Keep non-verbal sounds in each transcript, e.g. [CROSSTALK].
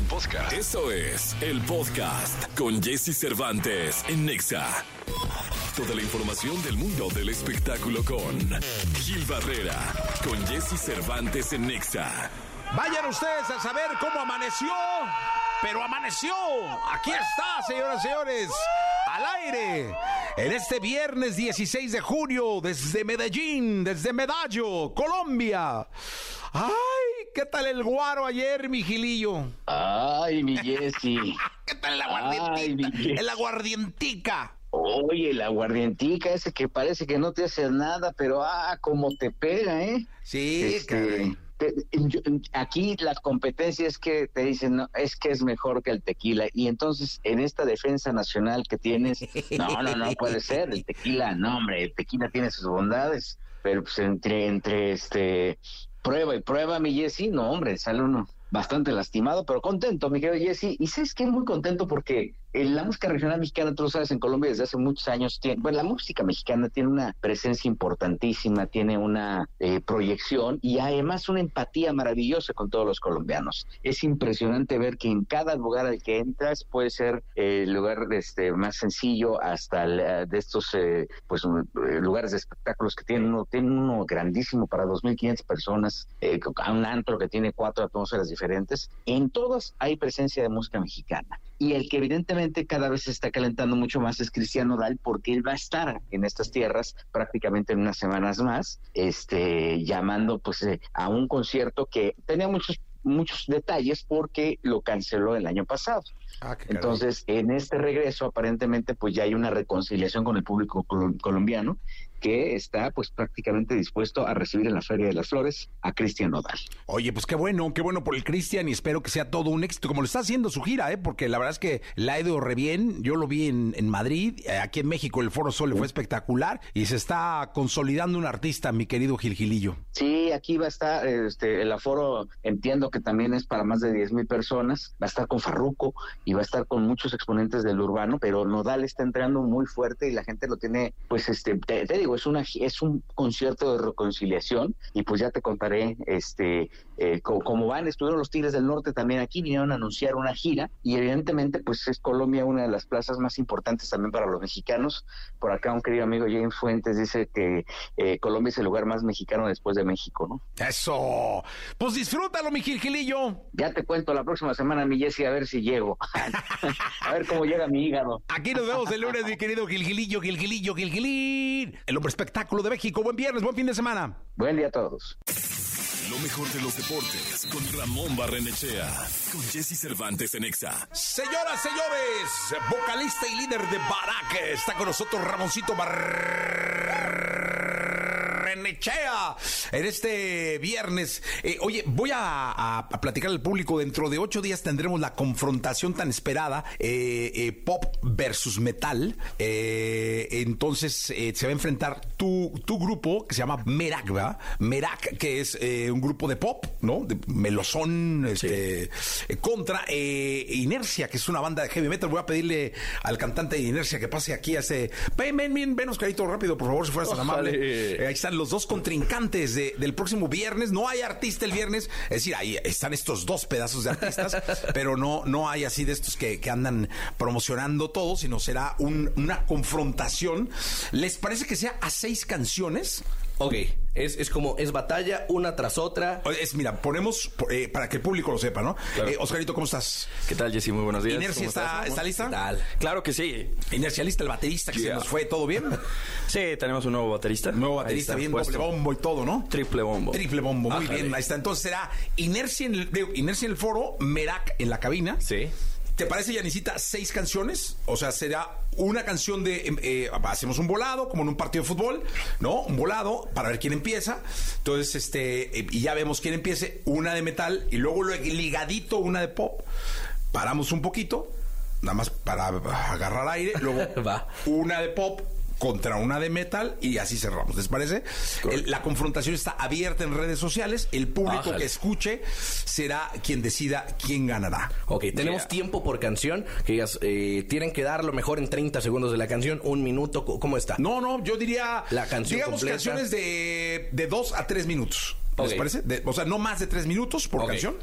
Podcast. Eso es el podcast con Jesse Cervantes en Nexa. Toda la información del mundo del espectáculo con Gil Barrera, con Jesse Cervantes en Nexa. Vayan ustedes a saber cómo amaneció, pero amaneció. Aquí está, señoras y señores, al aire. En este viernes 16 de junio, desde Medellín, desde Medallo, Colombia. Ay, ¿qué tal el guaro ayer, mi gilillo? Ay, mi Jessy. [LAUGHS] ¿Qué tal el aguardientica? El aguardientica. Oye, la aguardientica ese que parece que no te hace nada, pero ah, cómo te pega, ¿eh? Sí, Este, te- yo- aquí la competencia es que te dicen, no, es que es mejor que el tequila. Y entonces, en esta defensa nacional que tienes, no, no, no puede ser. El tequila, no, hombre, el tequila tiene sus bondades, pero pues entre, entre este, prueba y prueba, mi Jessy, no, hombre, sale uno bastante lastimado, pero contento, mi querido Jessy. Y sabes que muy contento porque la música regional mexicana, tú lo sabes, en Colombia desde hace muchos años, tiene, bueno, la música mexicana tiene una presencia importantísima, tiene una eh, proyección y además una empatía maravillosa con todos los colombianos. Es impresionante ver que en cada lugar al que entras puede ser eh, el lugar este, más sencillo hasta eh, de estos eh, pues eh, lugares de espectáculos que tienen uno, tienen uno grandísimo para 2.500 personas, eh, a un antro que tiene cuatro atmósferas diferentes. En todas hay presencia de música mexicana. Y el que evidentemente cada vez se está calentando mucho más es Cristiano Dal porque él va a estar en estas tierras prácticamente en unas semanas más, este, llamando pues eh, a un concierto que tenía muchos muchos detalles porque lo canceló el año pasado. Ah. Entonces, en este regreso, aparentemente, pues ya hay una reconciliación con el público col- colombiano que está, pues, prácticamente dispuesto a recibir en la Feria de las Flores a Cristian Nodal. Oye, pues qué bueno, qué bueno por el Cristian y espero que sea todo un éxito, como lo está haciendo su gira, ¿eh? porque la verdad es que la ha ido re bien. Yo lo vi en, en Madrid, eh, aquí en México el Foro Sol fue espectacular y se está consolidando un artista, mi querido Gilgilillo. Sí, aquí va a estar, este, el aforo entiendo que también es para más de 10 mil personas, va a estar con Farruco y va a estar con muchos exponentes del urbano, pero Nodal está entrando muy fuerte y la gente lo tiene, pues, este, te, te digo, es una, es un concierto de reconciliación y pues ya te contaré, este, eh, co- cómo van, estuvieron los Tigres del Norte también aquí, vinieron a anunciar una gira y evidentemente, pues, es Colombia una de las plazas más importantes también para los mexicanos. Por acá un querido amigo James Fuentes dice que eh, Colombia es el lugar más mexicano después de México, ¿no? Eso. Pues disfrútalo, mi Gilgilillo. Ya te cuento la próxima semana, mi Jessy, a ver si llego. [LAUGHS] a ver cómo llega mi hígado. Aquí nos vemos el lunes, mi querido Gilgilillo, Gilgilillo, Gilgilín. El hombre espectáculo de México. Buen viernes, buen fin de semana. Buen día a todos. Lo mejor de los deportes con Ramón Barrenechea. Con Jesse Cervantes en Exa. Señoras, señores, vocalista y líder de Barak, está con nosotros Ramoncito Barrenechea en este viernes. Eh, oye, voy a, a- a platicar al público. Dentro de ocho días tendremos la confrontación tan esperada, eh, eh, pop versus metal. Eh, entonces eh, se va a enfrentar tu, tu grupo que se llama Merak, ¿verdad? Merak, que es eh, un grupo de pop, ¿no? De melosón, este, eh, contra Inercia, que es una banda de heavy metal. Voy a pedirle al cantante de Inercia que pase aquí a ese. Ven, ven, ven, ven, Oscarito, rápido, por favor, si fueras tan amable. Ahí están los dos contrincantes de- del próximo viernes. No hay artista el viernes, es decir, ahí están estos dos pedazos de artistas, [LAUGHS] pero no, no hay así de estos que, que andan promocionando todo, sino será un- una confrontación. ¿Les parece que sea a seis canciones? Ok, es, es como, es batalla una tras otra. Es, mira, ponemos eh, para que el público lo sepa, ¿no? Claro. Eh, Oscarito, ¿cómo estás? ¿Qué tal, Jessy? Muy buenos días. ¿Inercia ¿Cómo está, está lista? ¿Qué tal? Claro que sí. Inercia lista, el baterista que se nos fue, ¿todo bien? Sí, tenemos un nuevo baterista. Nuevo baterista, bien, puesto. doble bombo y todo, ¿no? Triple bombo. Triple bombo, muy bien, ahí está. Entonces será Inercia en el, digo, Inercia en el foro, Merak en la cabina. Sí. ¿Te parece, Yanisita, seis canciones? O sea, será una canción de... eh, eh, hacemos un volado, como en un partido de fútbol, ¿no? Un volado para ver quién empieza. Entonces, este... eh, y ya vemos quién empiece. Una de metal y luego ligadito una de pop. Paramos un poquito, nada más para agarrar aire. Luego [LAUGHS] Va. una de pop contra una de metal y así cerramos. ¿Les parece? El- la confrontación está abierta en redes sociales. El público Ájale. que escuche será quien decida quién ganará. Ok, tenemos Yeah. tiempo por canción, que digas, eh, tienen que dar lo mejor en 30 segundos de la canción, un minuto, ¿cómo está? No, no, yo diría. La canción Digamos completa. canciones de, de dos a tres minutos. ¿Les parece? De- o sea, no más de tres minutos por canción.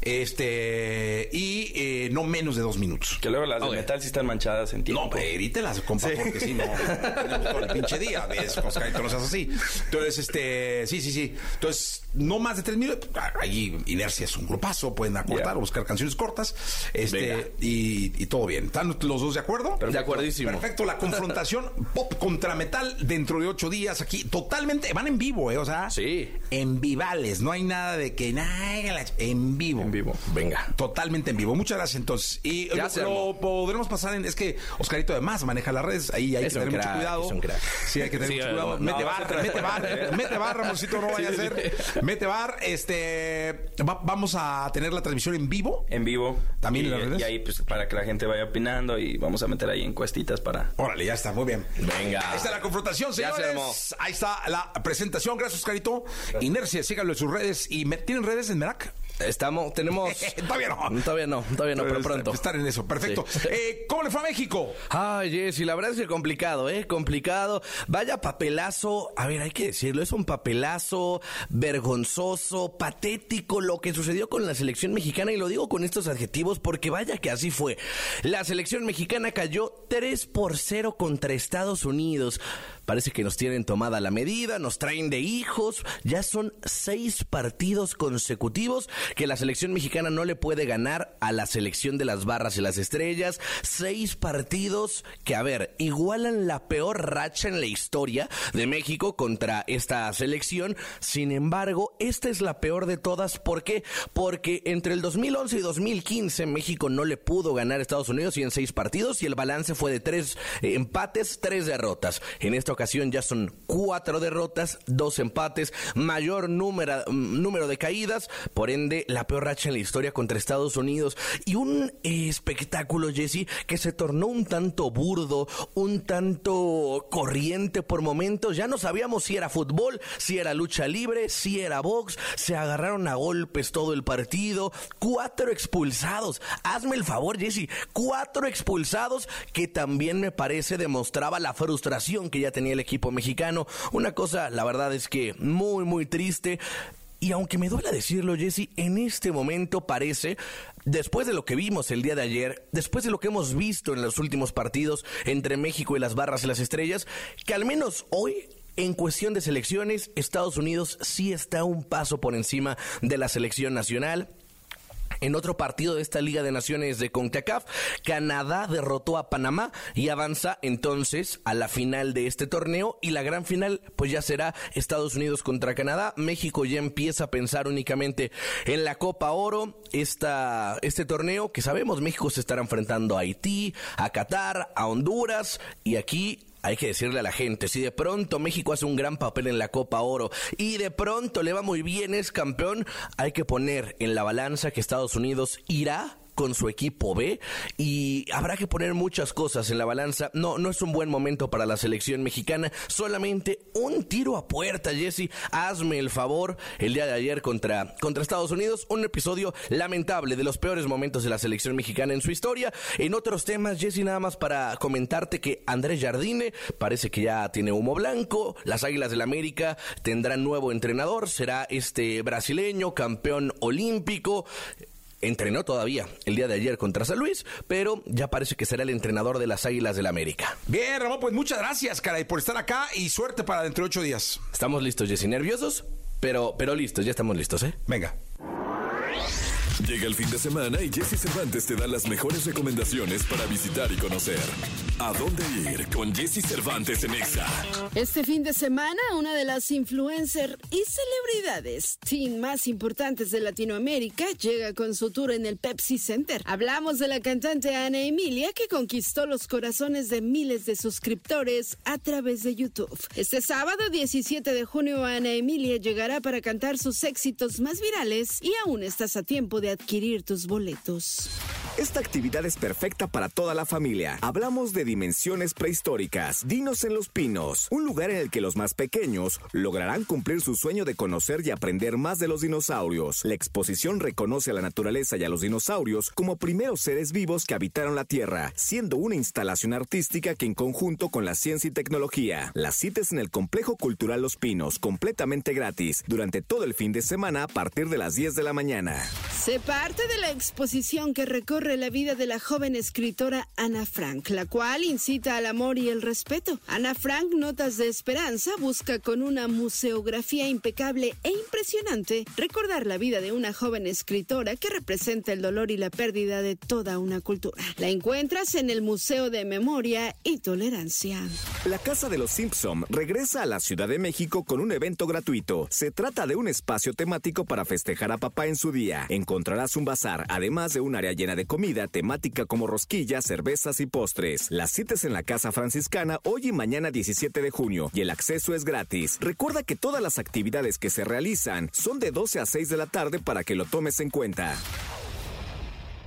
Este, y eh, no menos de dos minutos. Que luego las de metal sí están manchadas en tiempo. No, perítelas, compa, porque si no, [LAUGHS] tenemos todo el pinche día. ¿ves? Oscarito, no seas así. Entonces, este, sí, sí, sí. Entonces, no más de tres minutos. Ahí Inercia es un grupazo, pueden acortar o buscar canciones cortas. Este, y, y todo bien. ¿Están los dos de acuerdo? De acuerdísimo. Perfecto, la confrontación [LAUGHS] pop contra metal dentro de ocho días aquí, totalmente, van en vivo, ¿eh? O sea, Sí. en vivales, no hay nada de que, nada, en vivo. En vivo. Venga. Totalmente en vivo. Muchas gracias entonces. Y Ya lo, podremos pasar en. Es que Oscarito además maneja las redes. Ahí hay Es que tener crack, mucho cuidado. es un crack. Sí, hay que tener Sí, mucho cuidado. no, mete va a bar, mete bar, mete bar, Ramoncito, no vaya a ser. Mete bar. Este. va- vamos a tener la transmisión en vivo. En vivo. ¿También y, en las redes? Y ahí, pues, para que la gente vaya opinando y vamos a meter ahí encuestitas para... Órale, ya está, muy bien. Venga. Ahí está la confrontación, Ya se señores. armó. Ahí está la presentación. Gracias, Oscarito. Inercia, síganlo en sus redes. ¿Y me- tienen redes en Merak? Estamos, tenemos. [LAUGHS] Todavía no. Todavía no, todavía no, pero Está- pronto. Estar en eso, perfecto. Sí. [LAUGHS] Eh, ¿Cómo le fue a México? Ay, Jessy, la verdad es que complicado, ¿eh? Complicado. Vaya papelazo. A ver, hay que decirlo, es un papelazo vergonzoso, patético lo que sucedió con la selección mexicana y lo digo con estos adjetivos porque vaya que así fue. La selección mexicana cayó 3 por 0 contra Estados Unidos. Parece que nos tienen tomada la medida, nos traen de hijos. Ya son seis partidos consecutivos que la selección mexicana no le puede ganar a la selección de las barras y las estrellas. Seis partidos que, a ver, igualan la peor racha en la historia de México contra esta selección. Sin embargo, esta es la peor de todas. ¿Por qué? Porque entre el 2011 y 2015 México no le pudo ganar a Estados Unidos y en seis partidos y el balance fue de tres eh, empates, tres derrotas. En esta ocasión ya son cuatro derrotas, dos empates, mayor número, número de caídas, por ende la peor racha en la historia contra Estados Unidos y un espectáculo, Jesse, que se tornó un tanto burdo, un tanto corriente por momentos. Ya no sabíamos si era fútbol, si era lucha libre, si era box. Se agarraron a golpes todo el partido. Cuatro expulsados. Hazme el favor, Jesse. Cuatro expulsados que también me parece demostraba la frustración que ya tenía el equipo mexicano. Una cosa, la verdad es que muy, muy triste. Y aunque me duela decirlo, Jesse, en este momento parece, después de lo que vimos el día de ayer, después de lo que hemos visto en los últimos partidos entre México y las barras y las estrellas, que al menos hoy en cuestión de selecciones, Estados Unidos sí está un paso por encima de la selección nacional. En otro partido de esta Liga de Naciones de CONCACAF, Canadá derrotó a Panamá y avanza entonces a la final de este torneo. Y la gran final pues ya será Estados Unidos contra Canadá. México ya empieza a pensar únicamente en la Copa Oro, esta, este torneo que sabemos México se estará enfrentando a Haití, a Qatar, a Honduras. Y aquí hay que decirle a la gente, si de pronto México hace un gran papel en la Copa Oro y de pronto le va muy bien, es campeón, hay que poner en la balanza que Estados Unidos irá con su equipo B y habrá que poner muchas cosas en la balanza. No, no es un buen momento para la selección mexicana. Solamente un tiro a puerta, Jesse. Hazme el favor. El día de ayer contra, contra Estados Unidos, un episodio lamentable de los peores momentos de la selección mexicana en su historia. En otros temas, Jesse, nada más para comentarte que Andrés Jardine parece que ya tiene humo blanco. Las Águilas del América tendrán nuevo entrenador. Será este brasileño, campeón olímpico entrenó todavía el día de ayer contra San Luis, pero ya parece que será el entrenador de las Águilas del América. Bien, Ramón, pues muchas gracias, caray, por estar acá y suerte para dentro de ocho días. Estamos listos, Jessy, nerviosos, pero, pero listos, ya estamos listos, ¿eh? Venga. Llega el fin de semana y Jesse Cervantes te da las mejores recomendaciones para visitar y conocer. ¿A dónde ir con Jesse Cervantes en Exa? Este fin de semana, una de las influencers y celebridades teen más importantes de Latinoamérica llega con su tour en el Pepsi Center. Hablamos de la cantante Ana Emilia que conquistó los corazones de miles de suscriptores a través de YouTube. Este sábado 17 de junio Ana Emilia llegará para cantar sus éxitos más virales y aún estás a tiempo de adquirir tus boletos. Esta actividad es perfecta para toda la familia. Hablamos de dimensiones prehistóricas, Dinos en los Pinos, un lugar en el que los más pequeños lograrán cumplir su sueño de conocer y aprender más de los dinosaurios. La exposición reconoce a la naturaleza y a los dinosaurios como primeros seres vivos que habitaron la Tierra, siendo una instalación artística que en conjunto con la ciencia y tecnología. Las citas en el Complejo Cultural Los Pinos, completamente gratis, durante todo el fin de semana a partir de las 10 de la mañana. Se parte de la exposición que recorre la vida de la joven escritora Ana Frank, la cual incita al amor y el respeto. Ana Frank, Notas de Esperanza, busca con una museografía impecable e impresionante recordar la vida de una joven escritora que representa el dolor y la pérdida de toda una cultura. La encuentras en el Museo de Memoria y Tolerancia. La Casa de los Simpson regresa a la Ciudad de México con un evento gratuito. Se trata de un espacio temático para festejar a papá en su día. Encontrarás un bazar, además de un área llena de comida temática como rosquillas, cervezas y postres. Las en la Casa Franciscana hoy y mañana 17 de junio y el acceso es gratis. Recuerda que todas las actividades que se realizan son de 12 a 6 de la tarde para que lo tomes en cuenta.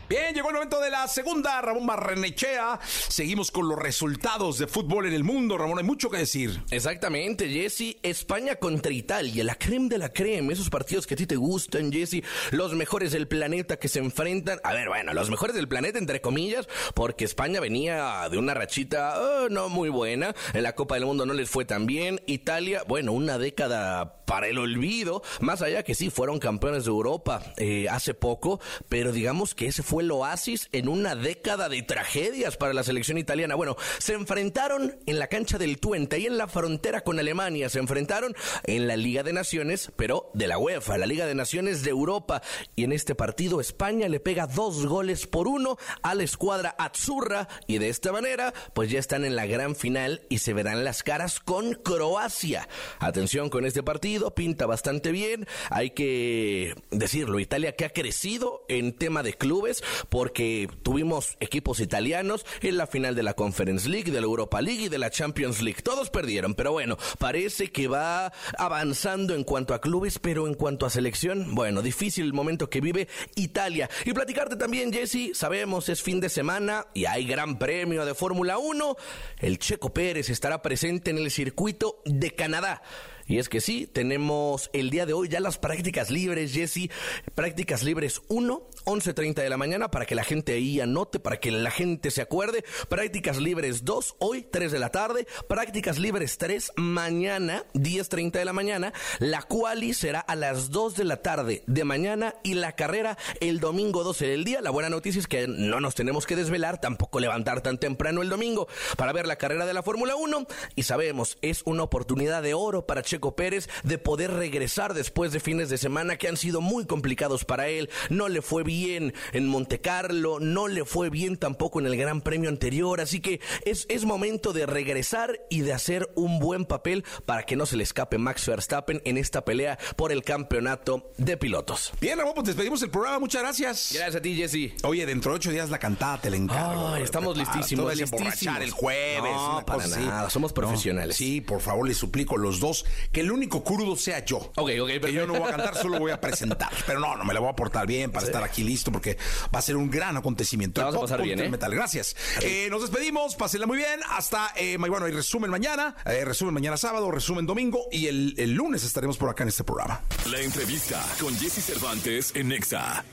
Bien, llegó el momento de la segunda, Ramón Barrenechea. Seguimos con los resultados de fútbol en el mundo, Ramón, hay mucho que decir. Exactamente, Jesse. España contra Italia, la creme de la creme, esos partidos que a ti te gustan, Jesse. Los mejores del planeta que se enfrentan. A ver, bueno, los mejores del planeta, entre comillas, porque España venía de una rachita oh, no muy buena. En la Copa del Mundo no les fue tan bien. Italia, bueno, una década para el olvido. Más allá que sí, fueron campeones de Europa eh, hace poco, pero digamos que ese fue el oasis en una década de tragedias para la selección italiana. Bueno, se enfrentaron en la cancha del Twente y en la frontera con Alemania. Se enfrentaron en la Liga de Naciones, pero de la UEFA, la Liga de Naciones de Europa. Y en este partido España le pega dos goles por uno a la escuadra Azzurra y de esta manera pues ya están en la gran final y se verán las caras con Croacia. Atención con este partido, pinta bastante bien. Hay que decirlo, Italia que ha crecido en tema de clubes porque tuvimos equipos italianos en la final de la Conference League, de la Europa League y de la Champions League. Todos perdieron, pero bueno, parece que va avanzando en cuanto a clubes, pero en cuanto a selección, bueno, difícil el momento que vive Italia. Y platicarte también, Jesse, sabemos es fin de semana y hay gran premio de Fórmula 1. El Checo Pérez estará presente en el circuito de Canadá. Y es que sí, tenemos el día de hoy ya las prácticas libres, Jesse. Prácticas libres 1, 11.30 de la mañana para que la gente ahí anote, para que la gente se acuerde. Prácticas libres 2, hoy 3 de la tarde. Prácticas libres 3, mañana 10.30 de la mañana. La quali será a las 2 de la tarde de mañana y la carrera el domingo 12 del día. La buena noticia es que no nos tenemos que desvelar, tampoco levantar tan temprano el domingo para ver la carrera de la Fórmula 1. Y sabemos, es una oportunidad de oro para Checo Pérez de poder regresar después de fines de semana que han sido muy complicados para él. No le fue bien en Monte Carlo, no le fue bien tampoco en el Gran Premio anterior, así que es, es momento de regresar y de hacer un buen papel para que no se le escape Max Verstappen en esta pelea por el campeonato de pilotos. Bien, Ramón, pues despedimos el programa, muchas gracias. Gracias a ti, Jesse. Oye, dentro de ocho días la cantada te la encargo. Ay, estamos Prepara, listísimos, listísimos. el jueves. No, para nada, somos profesionales. sí, por favor, les suplico los dos que el único crudo sea yo. Ok, ok, Que yo no voy a cantar, solo voy a presentar. [LAUGHS] Pero no, no me la voy a portar bien para estar aquí listo porque va a ser un gran acontecimiento. La vas a pasar bien, ¿eh? metal. Gracias. Eh, nos despedimos, pásenla muy bien. Hasta, eh, bueno, hay resumen mañana, eh, resumen mañana sábado, resumen domingo y el, el lunes estaremos por acá en este programa. La entrevista con Jesse Cervantes en Nexa.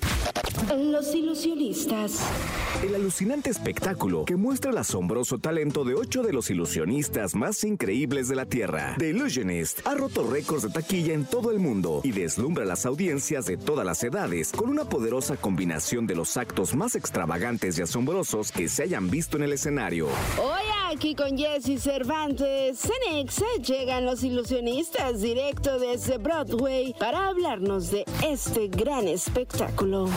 Los ilusionistas. El alucinante espectáculo que muestra el asombroso talento de ocho de los ilusionistas más increíbles de la Tierra. The Illusionist ha roto récords de taquilla en todo el mundo y deslumbra a las audiencias de todas las edades con una poderosa combinación de los actos más extravagantes y asombrosos que se hayan visto en el escenario. Hoy aquí con Jesse Cervantes, en Exa llegan los ilusionistas directo desde Broadway para hablarnos de este gran espectáculo.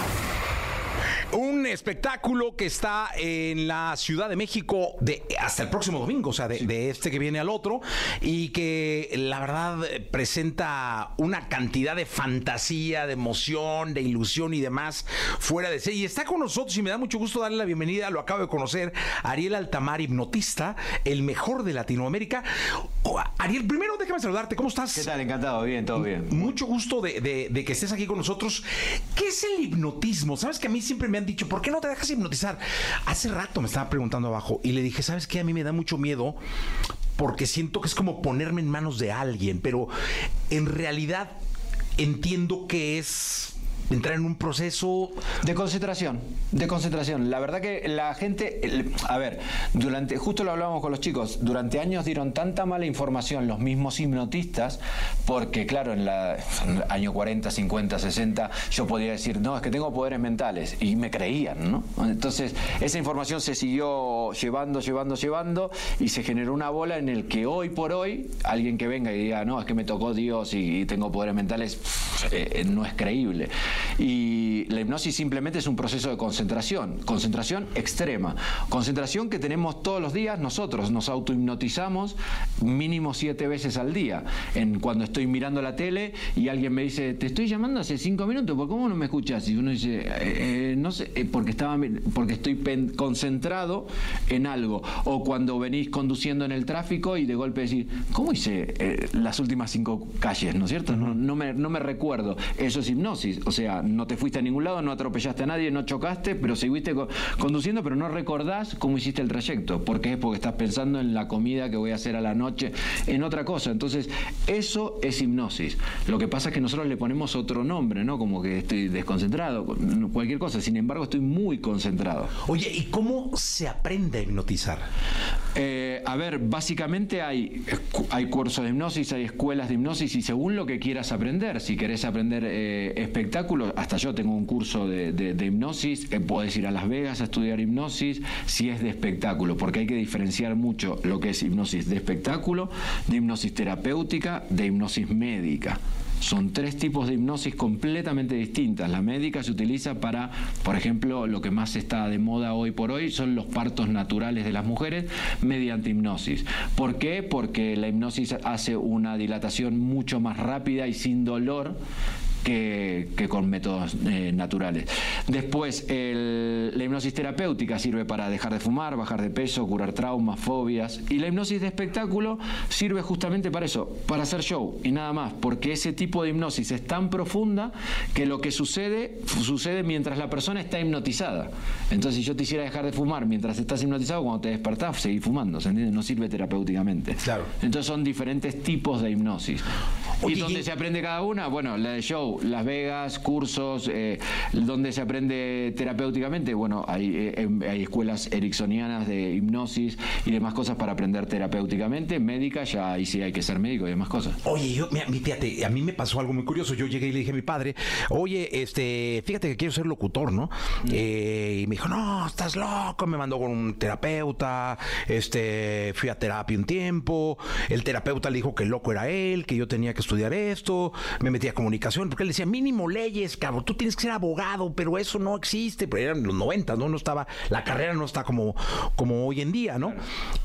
Un espectáculo que está en la Ciudad de México de hasta el próximo domingo, o sea, de, de este que viene al otro, y que la verdad presenta una cantidad de fantasía, de emoción, de ilusión y demás fuera de serie. Y está con nosotros y me da mucho gusto darle la bienvenida, lo acabo de conocer, Ariel Altamar, hipnotista, el mejor de Latinoamérica. Oh, Ariel, primero déjame saludarte. ¿Cómo estás? ¿Qué tal? Encantado, bien, todo bien. Mucho gusto de, de- de que estés aquí con nosotros. ¿Qué es el hipnotismo? Sabes que a mí siempre me han dicho, ¿por qué no te dejas hipnotizar? Hace rato me estaba preguntando abajo y le dije, ¿sabes qué? A mí me da mucho miedo porque siento que es como ponerme en manos de alguien, pero en realidad entiendo que es entrar en un proceso De concentración, de concentración. La verdad que la gente, a ver, durante, justo lo hablábamos con los chicos, durante años dieron tanta mala información los mismos hipnotistas, porque claro, en la el año 40, 50, 60, yo podía decir, no, es que tengo poderes mentales, y me creían, ¿no? Entonces, esa información se siguió llevando, llevando, llevando, y se generó una bola en el que hoy por hoy, alguien que venga y diga, no, es que me tocó Dios y, tengo poderes mentales, eh, eh, no es creíble. Y la hipnosis simplemente es un proceso de concentración, concentración extrema, concentración que tenemos todos los días nosotros, nos autohipnotizamos mínimo siete veces al día. En, cuando estoy mirando la tele y alguien me dice, te estoy llamando hace cinco minutos, ¿por cómo no me escuchas? Y uno dice, "Eh, eh, no sé, eh, porque, estaba, porque estoy pen- concentrado en algo. O cuando venís conduciendo en el tráfico y de golpe decís, ¿cómo hice eh, las últimas cinco calles? ¿No es cierto? No, no me, no me recuerdo. Eso es hipnosis. O sea, no te fuiste a ningún lado, no atropellaste a nadie, no chocaste, pero seguiste co- conduciendo, pero no recordás cómo hiciste el trayecto. ¿Por qué? Porque estás pensando en la comida que voy a hacer a la noche, en otra cosa. Entonces, eso es hipnosis. Lo que pasa es que nosotros le ponemos otro nombre, ¿no? Como que estoy desconcentrado, cualquier cosa. Sin embargo, estoy muy concentrado. Oye, ¿y cómo se aprende a hipnotizar? Eh, a ver, básicamente hay, hay cursos de hipnosis, hay escuelas de hipnosis y según lo que quieras aprender, si querés aprender eh, espectáculos, hasta yo tengo un curso de, de- de hipnosis, eh, podés ir a Las Vegas a estudiar hipnosis si es de espectáculo, porque hay que diferenciar mucho lo que es hipnosis de espectáculo, de hipnosis terapéutica, de hipnosis médica. Son tres tipos de hipnosis completamente distintas. La médica se utiliza para, por ejemplo, lo que más está de moda hoy por hoy son los partos naturales de las mujeres mediante hipnosis. ¿Por qué? Porque la hipnosis hace una dilatación mucho más rápida y sin dolor que, que con métodos eh, naturales. Después, el- la hipnosis terapéutica sirve para dejar de fumar, bajar de peso, curar traumas, fobias. Y la hipnosis de espectáculo sirve justamente para eso, para hacer show y nada más, porque ese tipo de hipnosis es tan profunda que lo que sucede, sucede mientras la persona está hipnotizada. Entonces, si yo te hiciera dejar de fumar mientras estás hipnotizado, cuando te despertás, seguís fumando, ¿se entiende? No sirve terapéuticamente. Claro. Entonces, son diferentes tipos de hipnosis. Oye, ¿Y dónde y- se aprende cada una? Bueno, la de show, Las Vegas, cursos, eh, donde se aprende terapéuticamente. Bueno, hay, eh, em- hay escuelas ericksonianas de hipnosis y demás cosas para aprender terapéuticamente. Médica, ya ahí sí hay que ser médico y demás cosas. Oye, yo, mira, mi- fíjate, a mí me pasó algo muy curioso. Yo llegué y le dije a mi padre, oye, este, fíjate que quiero ser locutor, ¿no? Eh, y me dijo, no, estás loco. Me mandó con un terapeuta, este, fui a terapia un tiempo. El terapeuta le dijo que el loco era él, que yo tenía que estudiar esto. Me metí a comunicación, porque él decía, mínimo leyes, cabrón, tú tienes que ser abogado, pero eso no existe. Pero eran los 90, ¿no? No estaba, la carrera no está como, como hoy en día, ¿no?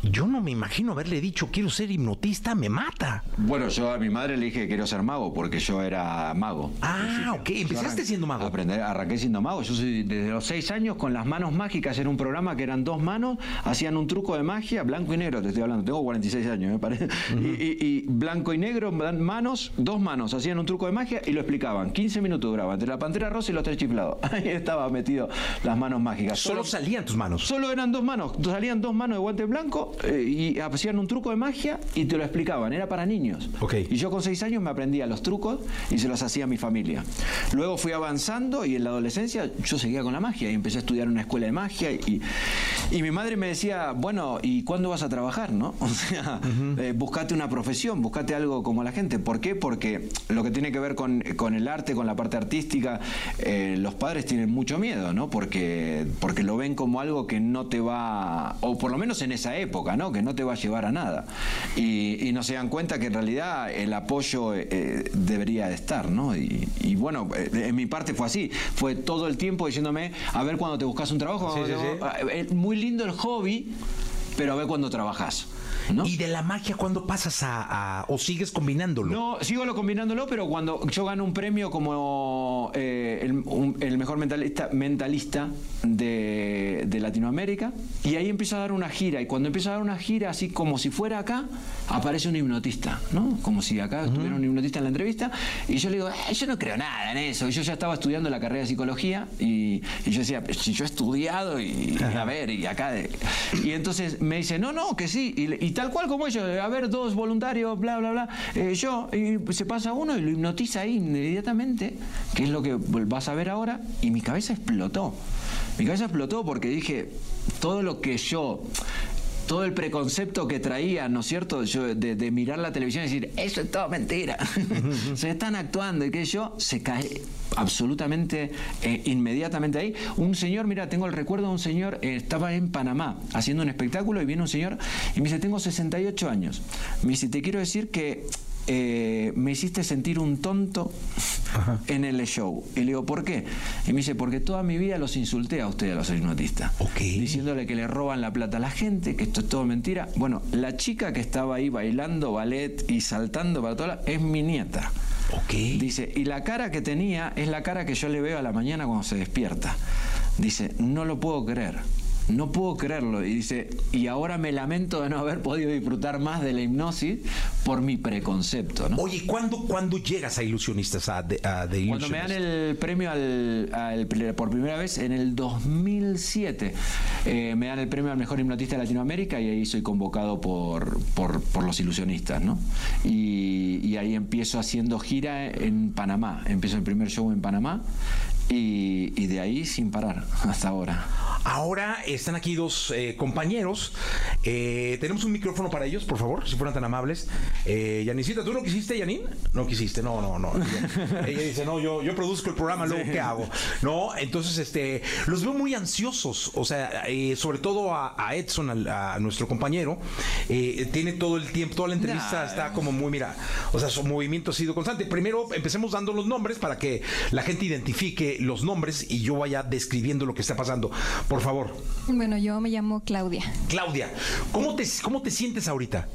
Yo no me imagino haberle dicho, quiero ser hipnotista, me mata. Bueno, yo a mi madre le dije que quiero ser mago porque yo era mago. Ah, ok. Empezaste siendo mago. Aprender, arranqué siendo mago. Yo soy desde los seis años con las manos mágicas. Era un programa que eran dos manos, hacían un truco de magia, blanco y negro, te estoy hablando. Tengo 46 años, me parece. y, y- y blanco y negro, manos, dos manos, hacían un truco de magia y lo explicaban. 15 minutos duraba, entre la pantera rosa y los tres chiflados. [LAUGHS] Ahí estaba metido las manos mágicas. Solo salían tus manos. Solo eran dos manos, salían dos manos de guante blanco eh, y hacían un truco de magia y te lo explicaban, era para niños. Ok. Y yo con seis años me aprendía los trucos y se los hacía a mi familia. Luego fui avanzando y en la adolescencia yo seguía con la magia y empecé a estudiar en una escuela de magia y, y mi madre me decía, bueno, ¿y cuándo vas a trabajar, no? [LAUGHS] O sea, eh, buscate una profesión, buscate algo como la gente. ¿Por qué? Porque lo que tiene que ver con, con el arte, con la parte artística, eh, los padres tienen mucho miedo, ¿no? Porque, porque lo ven como algo que no te va, o por lo menos en esa época, ¿no? Que no te va a llevar a nada. Y, y no se dan cuenta que en realidad el apoyo eh, debería de estar, ¿no? Y, y bueno, eh, en mi parte fue así. Fue todo el tiempo diciéndome, a ver cuando te buscas un trabajo. Sí, sí, sí. Eh, Muy lindo el hobby, pero a ver cuando trabajas. ¿No? ¿Y de la magia cuándo pasas a, a- o sigues combinándolo? No, sigo lo combinándolo, pero cuando yo gano un premio como eh, el, un- el mejor mentalista, mentalista de, de Latinoamérica, y ahí empiezo a dar una gira, y cuando empiezo a dar una gira, así como si fuera acá, aparece un hipnotista, ¿no? Como si acá estuviera un hipnotista en la entrevista, y yo le digo, "Eh, yo no creo nada en eso, y yo ya estaba estudiando la carrera de psicología, y, y yo decía, si yo he estudiado, y, y a ver, y acá... de-". Y entonces me dice, no, no, que sí, y, y tal cual como ellos, a ver, dos voluntarios, bla, bla, bla, eh, yo, y se pasa uno y lo hipnotiza ahí inmediatamente, que es lo que vas a ver ahora, y mi cabeza explotó. Mi cabeza explotó porque dije, todo lo que yo todo el preconcepto que traía, ¿no es cierto?, de mirar la televisión y decir, eso es todo mentira, [LAUGHS] se están actuando y que yo, se cae absolutamente, eh, inmediatamente ahí. Un señor, mira, tengo el recuerdo de un señor, eh, estaba en Panamá haciendo un espectáculo y viene un señor y me dice, tengo 68 años. Me dice, te quiero decir que eh, me hiciste sentir un tonto en el show. Y le digo, ¿por qué? Y me dice, porque toda mi vida los insulté a ustedes, a los hipnotistas. Ok. Diciéndole que le roban la plata a la gente, que esto es todo mentira. Bueno, la chica que estaba ahí bailando ballet y saltando para toda la, es mi nieta. Ok. Dice, y la cara que tenía es la cara que yo le veo a la mañana cuando se despierta. Dice, no lo puedo creer. No puedo creerlo. Y dice, y ahora me lamento de no haber podido disfrutar más de la hipnosis por mi preconcepto. ¿no? Oye, ¿cuándo, ¿cuándo llegas a Ilusionistas, a, The- a Cuando me dan el premio al, al- por primera vez en el 2007, eh, me dan el premio al mejor hipnotista de Latinoamérica y ahí soy convocado por, por, por los ilusionistas, ¿no? Y, y ahí empiezo haciendo gira en Panamá. Empiezo el primer show en Panamá y, y de ahí sin parar [LAUGHS] hasta ahora. Ahora están aquí dos eh, compañeros. Eh, Tenemos un micrófono para ellos, por favor, si fueran tan amables. Eh, Yanisita, ¿tú no quisiste, Yanin? No quisiste, no, no, no. Ella, [LAUGHS] ella dice, no, yo, yo produzco el programa, luego, ¿qué hago? No, entonces, este, los veo muy ansiosos. O sea, eh, sobre todo a, a Edson, a, nuestro compañero, eh, tiene todo el tiempo, toda la entrevista Nah. está como muy, mira, o sea, su movimiento ha sido constante. Primero, empecemos dando los nombres para que la gente identifique los nombres y yo vaya describiendo lo que está pasando. Por favor. Bueno, yo me llamo Claudia. Claudia, ¿cómo te, cómo te sientes ahorita?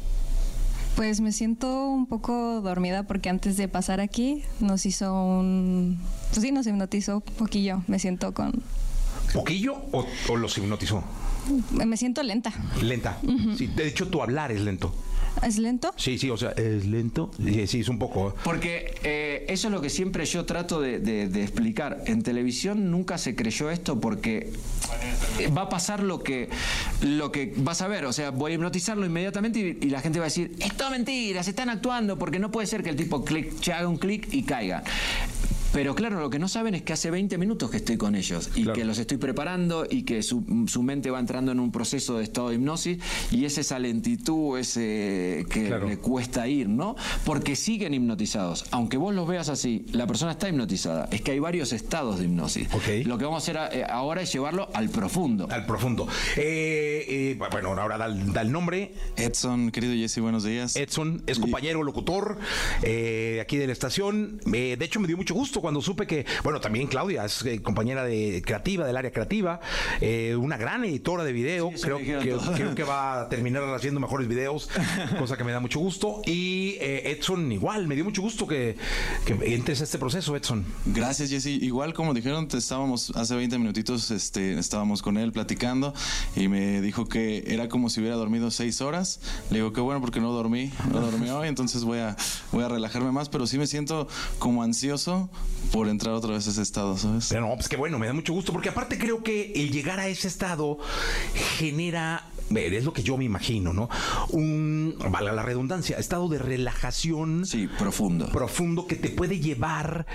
Pues me siento un poco dormida porque antes de pasar aquí nos hizo un... Pues sí, nos hipnotizó un poquillo. Me siento con... ¿Poquillo o, o los hipnotizó? Me siento lenta. Lenta. Sí, de hecho, tu hablar es lento. ¿Es lento? Sí, sí, o sea, es lento. Sí, sí, es un poco. Porque eh, eso es lo que siempre yo trato de, de- de explicar. En televisión nunca se creyó esto porque eh, va a pasar lo que, lo que vas a ver. O sea, voy a hipnotizarlo inmediatamente y, y la gente va a decir, esto es mentira, se están actuando porque no puede ser que el tipo clic, se haga un clic y caiga. Pero claro, lo que no saben es que hace 20 minutos que estoy con ellos y que los estoy preparando y que su, su mente va entrando en un proceso de estado de hipnosis y es esa lentitud, ese que Claro. le cuesta ir, ¿no? Porque siguen hipnotizados. Aunque vos los veas así, la persona está hipnotizada. Es que hay varios estados de hipnosis. Lo que vamos a hacer a- eh, ahora es llevarlo al profundo. Al profundo. Eh, eh, bueno, ahora da, el- da el nombre. Edson, querido Jesse, buenos días. Edson es compañero locutor eh, aquí de la estación. Eh, de hecho, me dio mucho gusto cuando supe que, bueno, también Claudia es eh, compañera de creativa, del área creativa, eh, una gran editora de video. Sí, creo, que, creo que va a terminar haciendo mejores videos, [LAUGHS] cosa que me da mucho gusto. Y eh, Edson, igual, me dio mucho gusto que, que entres a este proceso, Edson. Gracias, Jesse. Igual como dijeron, te estábamos hace 20 minutitos, este, estábamos con él platicando y me dijo que era como si hubiera dormido seis horas. Le digo que bueno porque no dormí, no dormí [LAUGHS] hoy, entonces voy a, voy a relajarme más, pero sí me siento como ansioso por entrar otra vez a ese estado, ¿sabes? Pero no, pues qué bueno, me da mucho gusto, porque aparte creo que el llegar a ese estado genera, es lo que yo me imagino, ¿no? Un, valga la redundancia, estado de relajación Sí, profundo. profundo que te puede llevar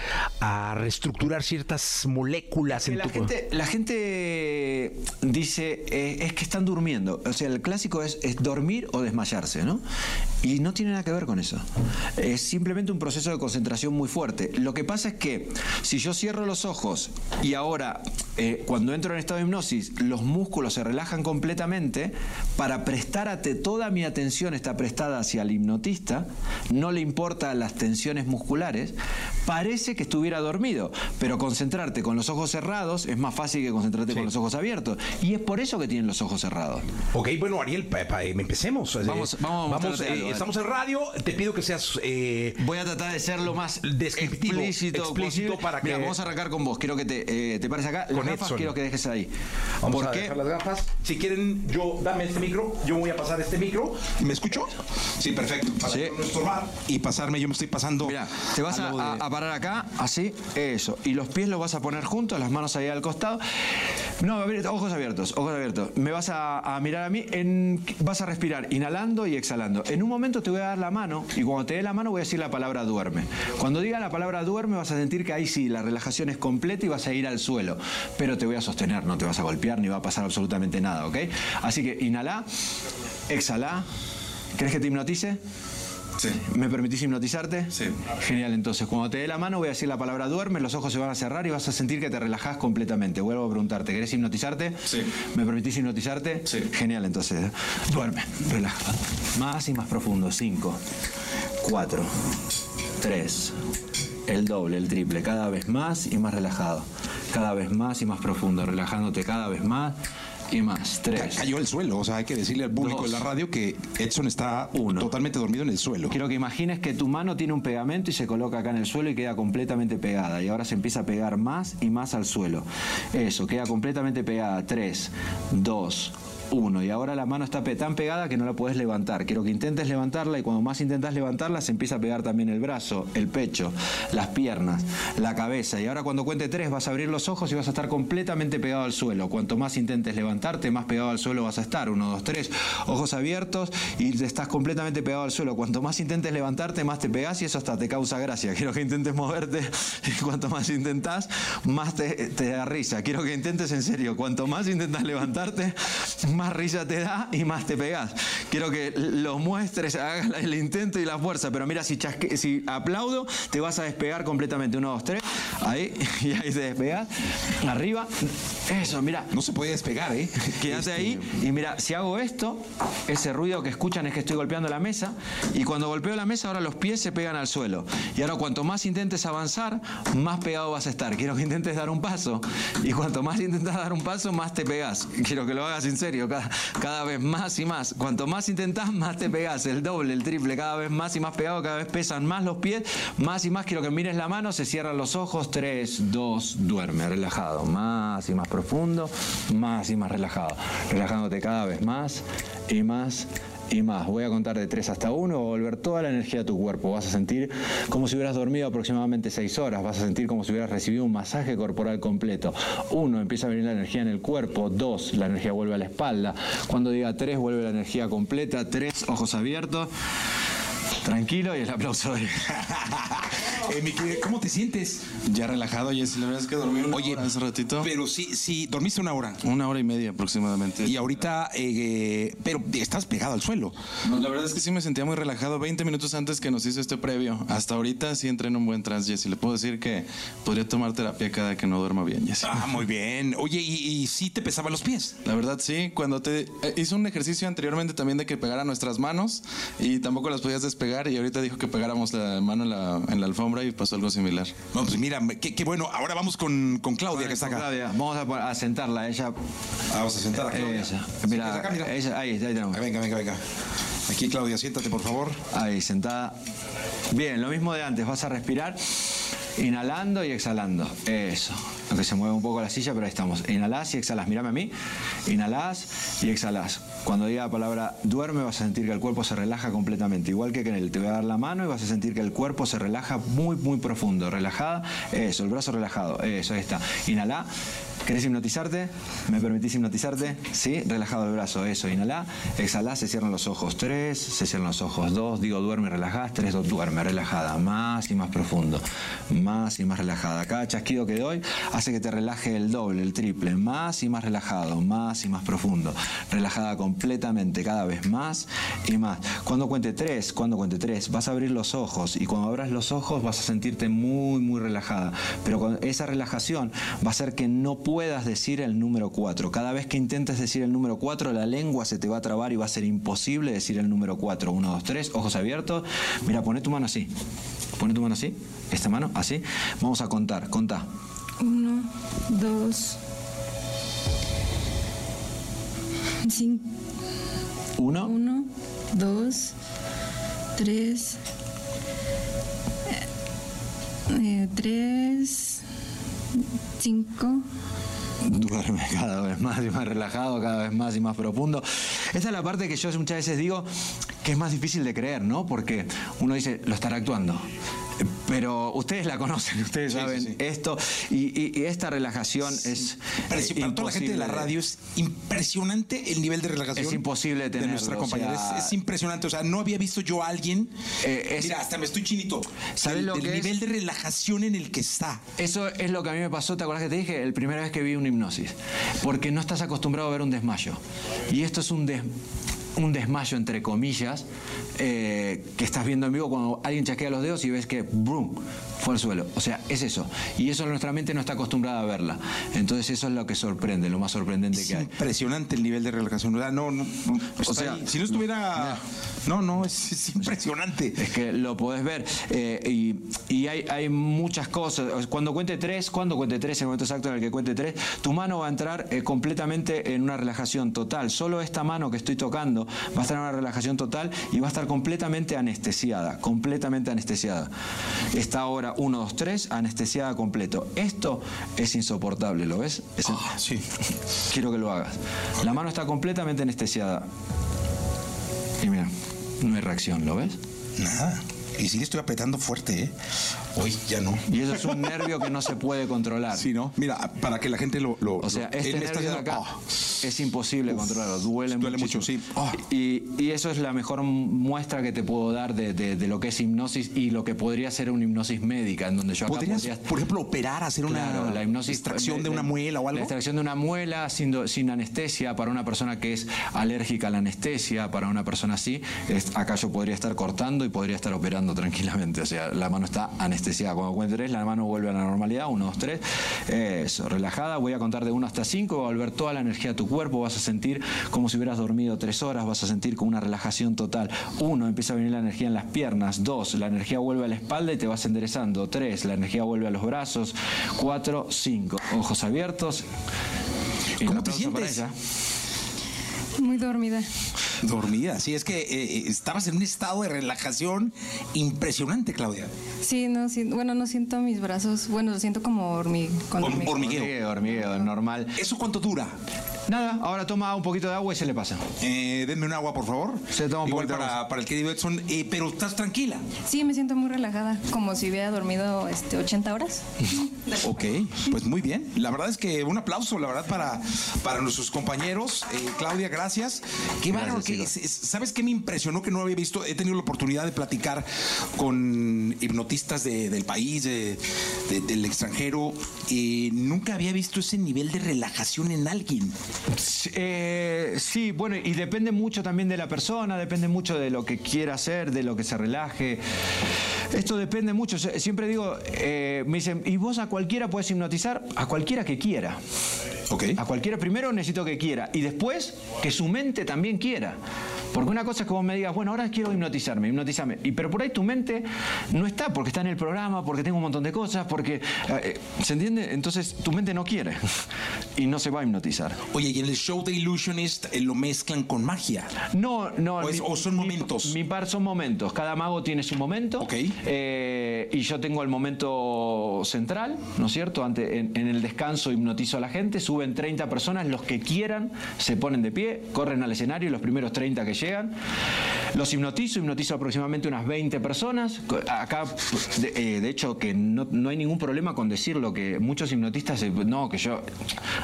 a reestructurar ciertas moléculas en la tu gente, la gente dice eh, es que están durmiendo. O sea, el clásico es, es dormir o desmayarse, ¿no? Y no tiene nada que ver con eso. Es simplemente un proceso de concentración muy fuerte. Lo que pasa es que si yo cierro los ojos y ahora, eh, cuando entro en estado de hipnosis, los músculos se relajan completamente, para prestar a toda mi atención está prestada hacia el hipnotista, no le importa las tensiones musculares, parece que estuviera dormido, pero concentrarte con los ojos cerrados es más fácil que concentrarte con los ojos abiertos. Y es por eso que tienen los ojos cerrados. Ok, bueno, Ariel, pa- pa- eh, empecemos. Eh, Vamos- vamos eh, algo, estamos en radio, te pido que seas... eh, Voy a tratar de ser lo más Descriptivo, explícito, para que- Mira, vamos a arrancar con vos. Quiero que te, eh, te pares acá. Las gafas Edson. quiero que dejes ahí. Vamos ¿Por a qué? dejar las gafas. Si quieren, yo dame este micro, yo voy a pasar este micro. ¿Me escucho? Sí, perfecto. Para Sí. no estorbar y pasarme, yo me estoy pasando. Mira, te vas a, al lado a- de- a parar acá, así, eso. Y los pies los vas a poner juntos, las manos ahí al costado. No, a ver, ojos abiertos, ojos abiertos. Me vas a, a mirar a mí, en- vas a respirar inhalando y exhalando. En un momento te voy a dar la mano y cuando te dé la mano voy a decir la palabra duerme. Cuando diga la palabra duerme vas a sentir que ahí sí, la relajación es completa y vas a ir al suelo. Pero te voy a sostener, no te vas a golpear ni va a pasar absolutamente nada, ¿ok? Así que inhala, exhala. ¿Querés que te hipnotice? Sí. ¿Me permitís hipnotizarte? Sí. Genial, entonces cuando te dé la mano voy a decir la palabra duerme, los ojos se van a cerrar y vas a sentir que te relajás completamente. Vuelvo a preguntarte, ¿querés hipnotizarte? Sí. ¿Me permitís hipnotizarte? Sí. Genial, entonces duerme, relaja. Más y más profundo. Cinco, cuatro, tres, el doble, el triple, cada vez más y más relajado. Cada vez más y más profundo, relajándote cada vez más y más. Tres. Cayó el suelo, o sea, hay que decirle al público Dos. de la radio que Edson está Uno. totalmente dormido en el suelo. Quiero que imagines que tu mano tiene un pegamento y se coloca acá en el suelo y queda completamente pegada. Y ahora se empieza a pegar más y más al suelo. Eso, queda completamente pegada. 3, 2, 1. Y ahora la mano está tan pegada que no la puedes levantar. Quiero que intentes levantarla y cuando más intentas levantarla se empieza a pegar también el brazo, el pecho, las piernas, la cabeza. Y ahora cuando cuente 3 vas a abrir los ojos y vas a estar completamente pegado al suelo. Cuanto más intentes levantarte, más pegado al suelo vas a estar. 1, 2, 3. Ojos abiertos y estás completamente pegado al suelo. Cuanto más intentes levantarte, más te pegas y eso hasta te causa gracia. Quiero que intentes moverte [LAUGHS] y cuanto más intentás, más te, te da risa. Quiero que intentes en serio. Cuanto más intentas levantarte, más risa te da y más te pegas. Quiero que lo muestres, hagas el intento y la fuerza. Pero mira, si, chasque- si aplaudo, te vas a despegar completamente. 1, 2, 3. Ahí, [LAUGHS] y ahí te despegas. Arriba. Eso, mira. No se puede despegar, ¿eh? [LAUGHS] Quédate ahí y mira, si hago esto, ese ruido que escuchan es que estoy golpeando la mesa y cuando golpeo la mesa ahora los pies se pegan al suelo. Y ahora cuanto más intentes avanzar, más pegado vas a estar. Quiero que intentes dar un paso y cuanto más intentas dar un paso, más te pegas. Quiero que lo hagas en serio, cada, vez más y más. Cuanto más intentás, más te pegas. El doble, el triple, cada vez más y más pegado, cada vez pesan más los pies, más y más. Quiero que mires la mano, se cierran los ojos. 3, 2, duerme, relajado. Más y más profundo, más y más relajado. Relajándote cada vez más y más y más. Voy a contar de 3 hasta 1, va a volver toda la energía a tu cuerpo. Vas a sentir como si hubieras dormido aproximadamente 6 horas. Vas a sentir como si hubieras recibido un masaje corporal completo. 1, empieza a venir la energía en el cuerpo. 2, la energía vuelve a la espalda. Cuando diga 3, vuelve la energía completa. 3, ojos abiertos. Tranquilo y el aplauso de... [LAUGHS] Eh, mi querido, ¿Cómo te sientes? Ya relajado, Jessy. La verdad es que dormí una Oye, hora hace ratito. Pero sí, sí, dormiste una hora. Una hora y media aproximadamente. Y ahorita, eh, pero estás pegado al suelo. No, la verdad es que sí me sentía muy relajado 20 minutos antes que nos hizo este previo. Hasta ahorita sí entré en un buen trance, Jessy. Le puedo decir que podría tomar terapia cada que no duerma bien, Jessy. Ah, muy bien. Oye, ¿y, y sí te pesaban los pies? La verdad sí, cuando te eh, hizo un ejercicio anteriormente también de que pegara nuestras manos y tampoco las podías despegar y ahorita dijo que pegáramos la mano en la, en la alfombra y pasó algo similar. No, pues mira, qué, qué bueno. Ahora vamos con, con Claudia, que está acá. Claudia, vamos a, sentarla. Ella... Vamos a sentar a Claudia. Ella. Mira, acá, mira. ella- ahí, ahí tenemos. Ah, Venga, venga, venga. Aquí, Claudia, siéntate, por favor. Ahí, sentada. Bien, lo mismo de antes. Vas a respirar inhalando y exhalando. Eso. Aunque se mueve un poco la silla, pero ahí estamos. Inhalás y exhalás. Mírame a mí. Inhalás y exhalás. Cuando diga la palabra duerme, vas a sentir que el cuerpo se relaja completamente. Igual que en el te voy a dar la mano y vas a sentir que el cuerpo se relaja muy, muy profundo. Relajada. Eso, el brazo relajado. Eso, ahí está. Inhalá. ¿Querés hipnotizarte? ¿Me permitís hipnotizarte? Sí, relajado el brazo, eso, inhalá, exhalá, se cierran los ojos, tres, se cierran los ojos, dos, digo duerme, relajás, tres, dos, duerme, relajada, más y más profundo, más y más relajada. Cada chasquido que doy hace que te relaje el doble, el triple, más y más relajado, más y más profundo, relajada completamente, cada vez más y más. Cuando cuente tres, cuando cuente tres, vas a abrir los ojos y cuando abras los ojos vas a sentirte muy, muy relajada, pero esa relajación va a hacer que no puedas decir el número 4. Cada vez que intentes decir el número 4, la lengua se te va a trabar y va a ser imposible decir el número 4. 1, 2, 3, ojos abiertos. Mira, pone tu mano así. Pone tu mano así. Esta mano así. Vamos a contar. Contá. Uno, dos, cinco. Uno. Uno, dos, tres, eh, tres, cinco. Duerme cada vez más y más relajado, cada vez más y más profundo. Esta es la parte que yo muchas veces digo que es más difícil de creer, ¿no? Porque uno dice, lo estará actuando. Pero ustedes la conocen, ustedes saben esto y, y- y esta relajación es para toda la gente de la radio es impresionante el nivel de relajación. Es imposible de tenerlo, nuestra o compañera. sea- es, es impresionante. O sea, no había visto yo a alguien. Eh, es- Mira, hasta me estoy chinito. ¿Sabes Del- lo que es? nivel de relajación en el que está. Eso es lo que a mí me pasó, ¿te acuerdas que te dije? El primera vez que vi una hipnosis. Porque no estás acostumbrado a ver un desmayo. Y esto es un, un desmayo, entre comillas, eh, que estás viendo en vivo cuando alguien chasquea los dedos y ves que ¡brum! fue al suelo. O sea, es eso. Y eso nuestra mente no está acostumbrada a verla. Entonces eso es lo que sorprende, lo más sorprendente Es que hay. impresionante el nivel de relajación. O sea, no, no, no, está sea, ahí. si no estuviera. [LAUGHS] No, no, es, es impresionante. Es que lo podés ver. eh, y y hay, hay muchas cosas. Cuando cuente tres, cuando cuente tres, en el momento exacto en el que cuente tres, tu mano va a entrar eh, completamente en una relajación total. Solo esta mano que estoy tocando va a estar en una relajación total y va a estar completamente anestesiada. Completamente anestesiada. Está ahora 1, 2, 3, anestesiada completo. Esto es insoportable, ¿lo ves? Es- Ah, sí. Quiero que lo hagas. La mano está completamente anestesiada. Y mira, no hay reacción, ¿lo ves? Nada. Y sí le estoy apretando fuerte, ¿eh? Hoy ya no. Y eso es un nervio que no se puede controlar. Sí, ¿no? Mira, para que la gente lo. lo- O sea, este nervio de acá oh. es imposible controlarlo, duele, duele muchísimo. mucho, sí. Oh. Y, y eso es la mejor muestra que te puedo dar de, de- de lo que es hipnosis y lo que podría ser una hipnosis médica, en donde yo acá ¿Podrías, podría- por ejemplo, operar, hacer Claro, una la hipnosis extracción de la- una muela o La algo? extracción de una muela sin, sin anestesia para una persona que es alérgica a la anestesia, para una persona así, es- acá yo podría estar cortando y podría estar operando tranquilamente. O sea, la mano está anestesiada. Cuando cuente tres, la mano vuelve a la normalidad. Uno, dos, tres. Eso, relajada. Voy a contar de uno hasta cinco. Va a volver toda la energía a tu cuerpo. Vas a sentir como si hubieras dormido tres horas. Vas a sentir con una relajación total. Uno, empieza a venir la energía en las piernas. Dos, la energía vuelve a la espalda y te vas enderezando. Tres, la energía vuelve a los brazos. Cuatro, cinco. Ojos abiertos. ¿Cómo te sientes? Muy dormida. Dormida, sí, es que eh, eh, estabas en un estado de relajación impresionante, Claudia. Sí, no, sí, bueno, no siento mis brazos, bueno, lo siento como hormi- con Horm- hormigueo. hormigueo. Hormigueo, hormigueo, normal. ¿Eso cuánto dura? Nada, ahora toma un poquito de agua y se le pasa. Eh, denme un agua, por favor. Se toma un Igual poquito de para, agua. para el querido Edson, eh, pero estás tranquila. Sí, me siento muy relajada, como si hubiera dormido este, 80 horas. [LAUGHS] Ok, pues muy bien. La verdad es que un aplauso, la verdad, para, para nuestros compañeros. Eh, Claudia, gracias. Qué bárbaro. ¿Sabes qué me impresionó que no había visto? He tenido la oportunidad de platicar con hipnotistas de- del país, de- de- del extranjero, y nunca había visto ese nivel de relajación en alguien. Sí, eh, sí, bueno, y depende mucho también de la persona, depende mucho de lo que quiera hacer, de lo que se relaje. Esto depende mucho. Siempre digo, eh, me dicen, ¿y vos a cualquiera puedes hipnotizar? A cualquiera que quiera. Ok. A cualquiera primero necesito que quiera y después que su mente también quiera. Porque una cosa es que vos me digas, bueno, ahora quiero hipnotizarme, hipnotizarme. Y, pero por ahí tu mente no está porque está en el programa, porque tengo un montón de cosas, porque... eh, ¿Se entiende? Entonces tu mente no quiere y no se va a hipnotizar. Oye, y en el show de Illusionist eh, lo mezclan con magia. No, no. ¿O es- o son momentos? Mi, par son momentos. Cada mago tiene su momento. Ok. Eh, y yo tengo el momento central, ¿no es cierto? Ante, en, en el descanso hipnotizo a la gente, suben 30 personas, los que quieran se ponen de pie, corren al escenario, los primeros 30 que llegan. Los hipnotizo, hipnotizo aproximadamente unas 20 personas. Acá, de, eh, de hecho, que no, no hay ningún problema con decirlo, que muchos hipnotistas, no, que yo,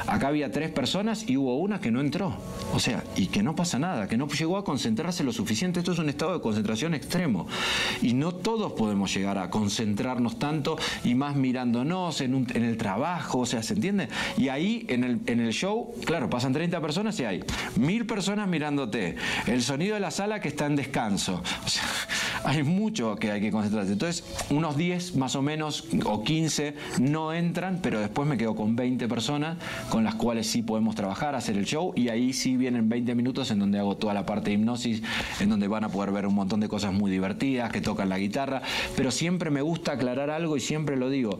acá había tres personas y hubo una que no entró. O sea, y que no pasa nada, que no llegó a concentrarse lo suficiente. Esto es un estado de concentración extremo. Y no todos podemos llegar a concentrarnos tanto y más mirándonos en, en el trabajo, o sea, ¿se entiende? Y ahí en el, en el show, claro, pasan 30 personas y hay mil personas mirándote. El sonido de la sala que está en descanso. Hay mucho que hay que concentrarse. Entonces, unos 10 más o menos o 15 no entran, pero después me quedo con 20 personas con las cuales sí podemos trabajar, hacer el show y ahí sí vienen 20 minutos en donde hago toda la parte de hipnosis, en donde van a poder ver un montón de cosas muy divertidas, que tocan la guitarra, pero siempre me gusta aclarar algo y siempre lo digo.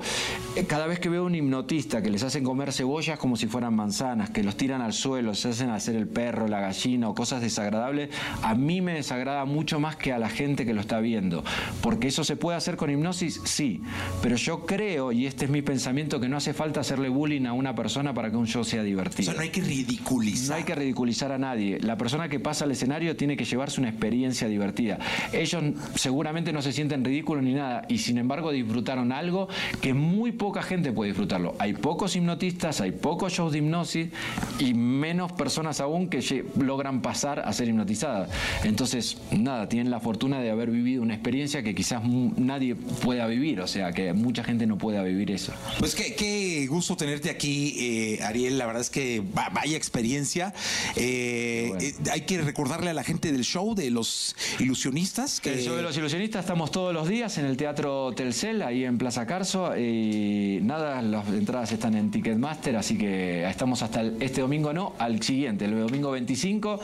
Eh, Cada vez que veo un hipnotista que les hacen comer cebollas como si fueran manzanas, que los tiran al suelo, se hacen hacer el perro, la gallina o cosas desagradables, a mí me desagrada mucho más que a la gente que lo está viendo. Porque eso se puede hacer con hipnosis, sí. Pero yo creo, y este es mi pensamiento, que no hace falta hacerle bullying a una persona para que un show sea O divertido. sea, no hay que ridiculizar. No hay que ridiculizar a nadie. La persona que pasa al escenario tiene que llevarse una experiencia divertida. Ellos seguramente no se sienten ridículos ni nada y sin embargo disfrutaron algo que muy poca gente puede disfrutarlo. Hay pocos hipnotistas, hay pocos shows de hipnosis y menos personas aún que logran pasar a ser hipnotizadas. Entonces, nada, tienen la fortuna de haber vivido una experiencia que quizás nadie pueda vivir, o sea, que mucha gente no pueda vivir eso. Pues qué, qué gusto tenerte aquí, eh, Ariel. La verdad es que va- vaya experiencia. Eh, eh, hay que recordarle a la gente del show, de los ilusionistas, que El show de los ilusionistas estamos todos los días en el Teatro Telcel, ahí en Plaza Carso. Y nada, las entradas están en Ticketmaster, así que estamos hasta el- este domingo, no, al siguiente, el domingo 25.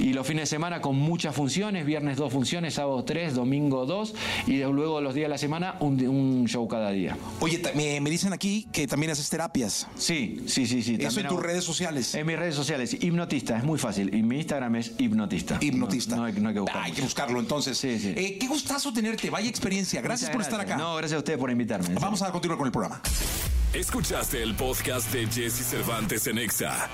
Y los fines de semana con muchas funciones, viernes dos funciones, sábado tres, domingo dos. Y de- luego los días de la semana un, un show cada día. Oye, me, me dicen aquí que también haces terapias. Sí, sí, sí, sí. Eso también en tus redes sociales. En mis redes sociales, hipnotista, es muy fácil. Y mi Instagram es hipnotista. Hipnotista. No, no hay, no hay que Ah, buscar. hay que buscarlo entonces. Sí, sí. Eh, qué gustazo tenerte, vaya experiencia. Gracias Muchas por estar acá. No, gracias a ustedes por invitarme. Vamos a continuar con el programa. Escuchaste el podcast de Jesse Cervantes en Exa.